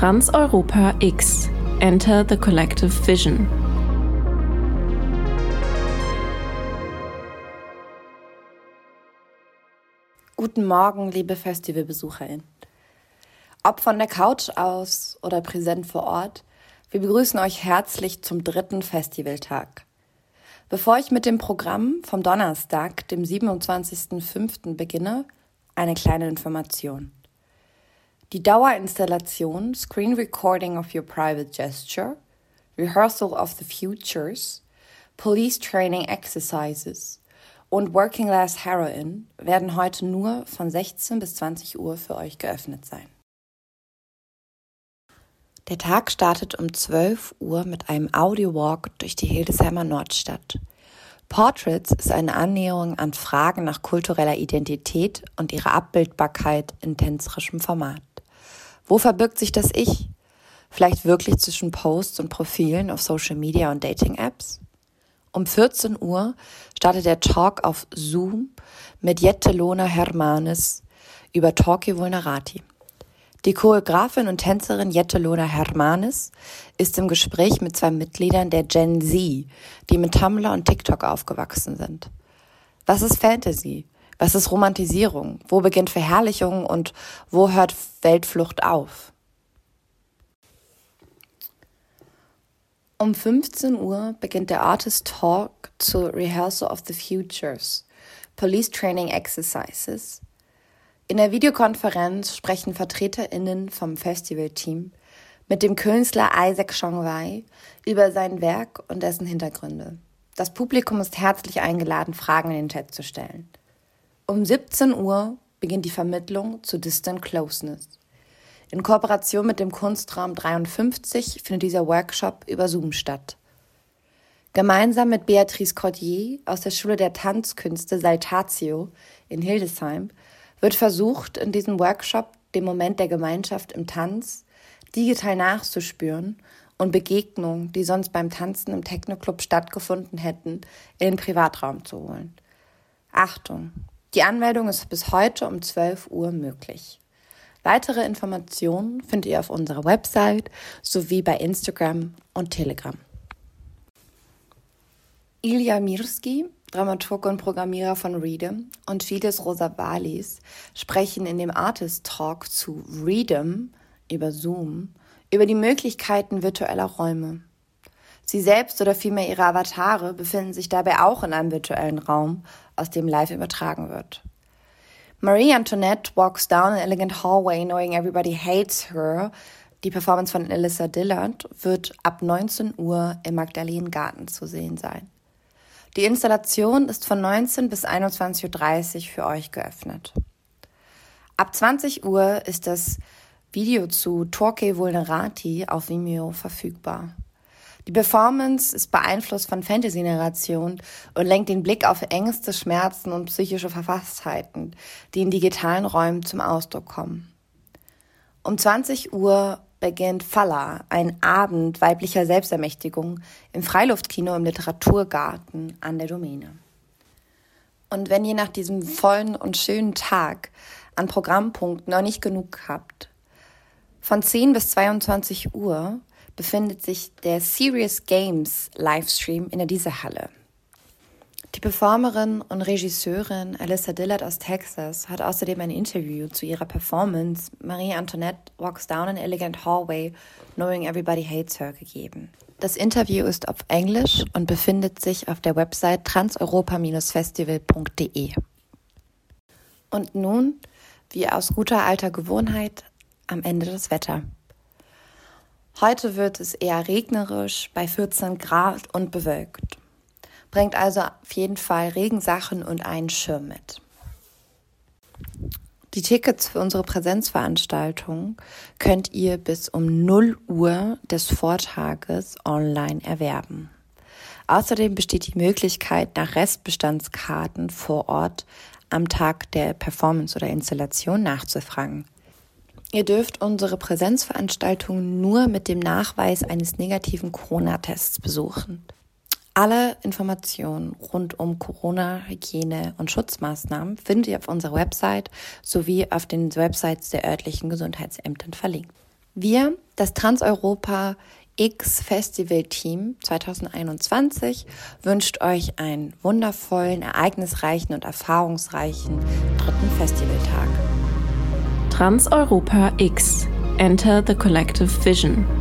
Transeuropa X. Enter the Collective Vision. Guten Morgen, liebe Festivalbesucherinnen. Ob von der Couch aus oder präsent vor Ort, wir begrüßen euch herzlich zum dritten Festivaltag. Bevor ich mit dem Programm vom Donnerstag, dem 27.05. beginne, eine kleine Information. Die Dauerinstallation Screen Recording of Your Private Gesture, Rehearsal of the Futures, Police Training Exercises und Working Class Heroin werden heute nur von 16 bis 20 Uhr für euch geöffnet sein. Der Tag startet um 12 Uhr mit einem Audio-Walk durch die Hildesheimer Nordstadt. Portraits ist eine Annäherung an Fragen nach kultureller Identität und ihrer Abbildbarkeit in tänzerischem Format. Wo verbirgt sich das Ich? Vielleicht wirklich zwischen Posts und Profilen auf Social Media und Dating-Apps? Um 14 Uhr startet der Talk auf Zoom mit Jette Lona Hermanes über Talkie Vulnerati. Die Choreografin und Tänzerin Jette Lona Hermanes ist im Gespräch mit zwei Mitgliedern der Gen Z, die mit Tumblr und TikTok aufgewachsen sind. Was ist Fantasy? Was ist Romantisierung? Wo beginnt Verherrlichung und wo hört Weltflucht auf? Um 15 Uhr beginnt der Artist Talk zur Rehearsal of the Futures, Police Training Exercises. In der Videokonferenz sprechen VertreterInnen vom Festivalteam mit dem Künstler Isaac Chongwei über sein Werk und dessen Hintergründe. Das Publikum ist herzlich eingeladen, Fragen in den Chat zu stellen. Um 17 Uhr beginnt die Vermittlung zu Distant Closeness. In Kooperation mit dem Kunstraum 53 findet dieser Workshop über Zoom statt. Gemeinsam mit Beatrice Cordier aus der Schule der Tanzkünste Saltatio in Hildesheim wird versucht, in diesem Workshop den Moment der Gemeinschaft im Tanz digital nachzuspüren und Begegnungen, die sonst beim Tanzen im Technoclub stattgefunden hätten, in den Privatraum zu holen. Achtung, die Anmeldung ist bis heute um 12 Uhr möglich. Weitere Informationen findet ihr auf unserer Website sowie bei Instagram und Telegram. Ilya Mirski, Dramaturg und Programmierer von Readem und Fides Rosavalis sprechen in dem Artist Talk zu Readem über Zoom über die Möglichkeiten virtueller Räume. Sie selbst oder vielmehr ihre Avatare befinden sich dabei auch in einem virtuellen Raum, aus dem live übertragen wird. Marie Antoinette walks down an elegant hallway knowing everybody hates her. Die Performance von Alyssa Dillard wird ab 19 Uhr im Magdalenengarten zu sehen sein. Die Installation ist von 19 bis 21.30 Uhr für euch geöffnet. Ab 20 Uhr ist das Video zu Torque Vulnerati auf Vimeo verfügbar. Die Performance ist beeinflusst von Fantasy-Narration und lenkt den Blick auf Ängste, Schmerzen und psychische Verfasstheiten, die in digitalen Räumen zum Ausdruck kommen. Um 20 Uhr beginnt Falla, ein Abend weiblicher Selbstermächtigung im Freiluftkino im Literaturgarten an der Domäne. Und wenn ihr nach diesem vollen und schönen Tag an Programmpunkten noch nicht genug habt, von 10 bis 22 Uhr befindet sich der Serious Games Livestream in der Diese-Halle. Die Performerin und Regisseurin Alyssa Dillard aus Texas hat außerdem ein Interview zu ihrer Performance Marie Antoinette Walks Down an Elegant Hallway, Knowing Everybody Hates Her gegeben. Das Interview ist auf Englisch und befindet sich auf der Website transeuropa-festival.de. Und nun, wie aus guter alter Gewohnheit, am Ende das Wetter. Heute wird es eher regnerisch bei 14 Grad und bewölkt. Bringt also auf jeden Fall Regensachen und einen Schirm mit. Die Tickets für unsere Präsenzveranstaltung könnt ihr bis um 0 Uhr des Vortages online erwerben. Außerdem besteht die Möglichkeit, nach Restbestandskarten vor Ort am Tag der Performance oder Installation nachzufragen. Ihr dürft unsere Präsenzveranstaltung nur mit dem Nachweis eines negativen Corona-Tests besuchen. Alle Informationen rund um Corona, Hygiene und Schutzmaßnahmen findet ihr auf unserer Website sowie auf den Websites der örtlichen Gesundheitsämtern verlinkt. Wir, das Transeuropa X Festival Team 2021 wünscht euch einen wundervollen, ereignisreichen und erfahrungsreichen dritten Festivaltag. Transeuropa X Enter the Collective Vision.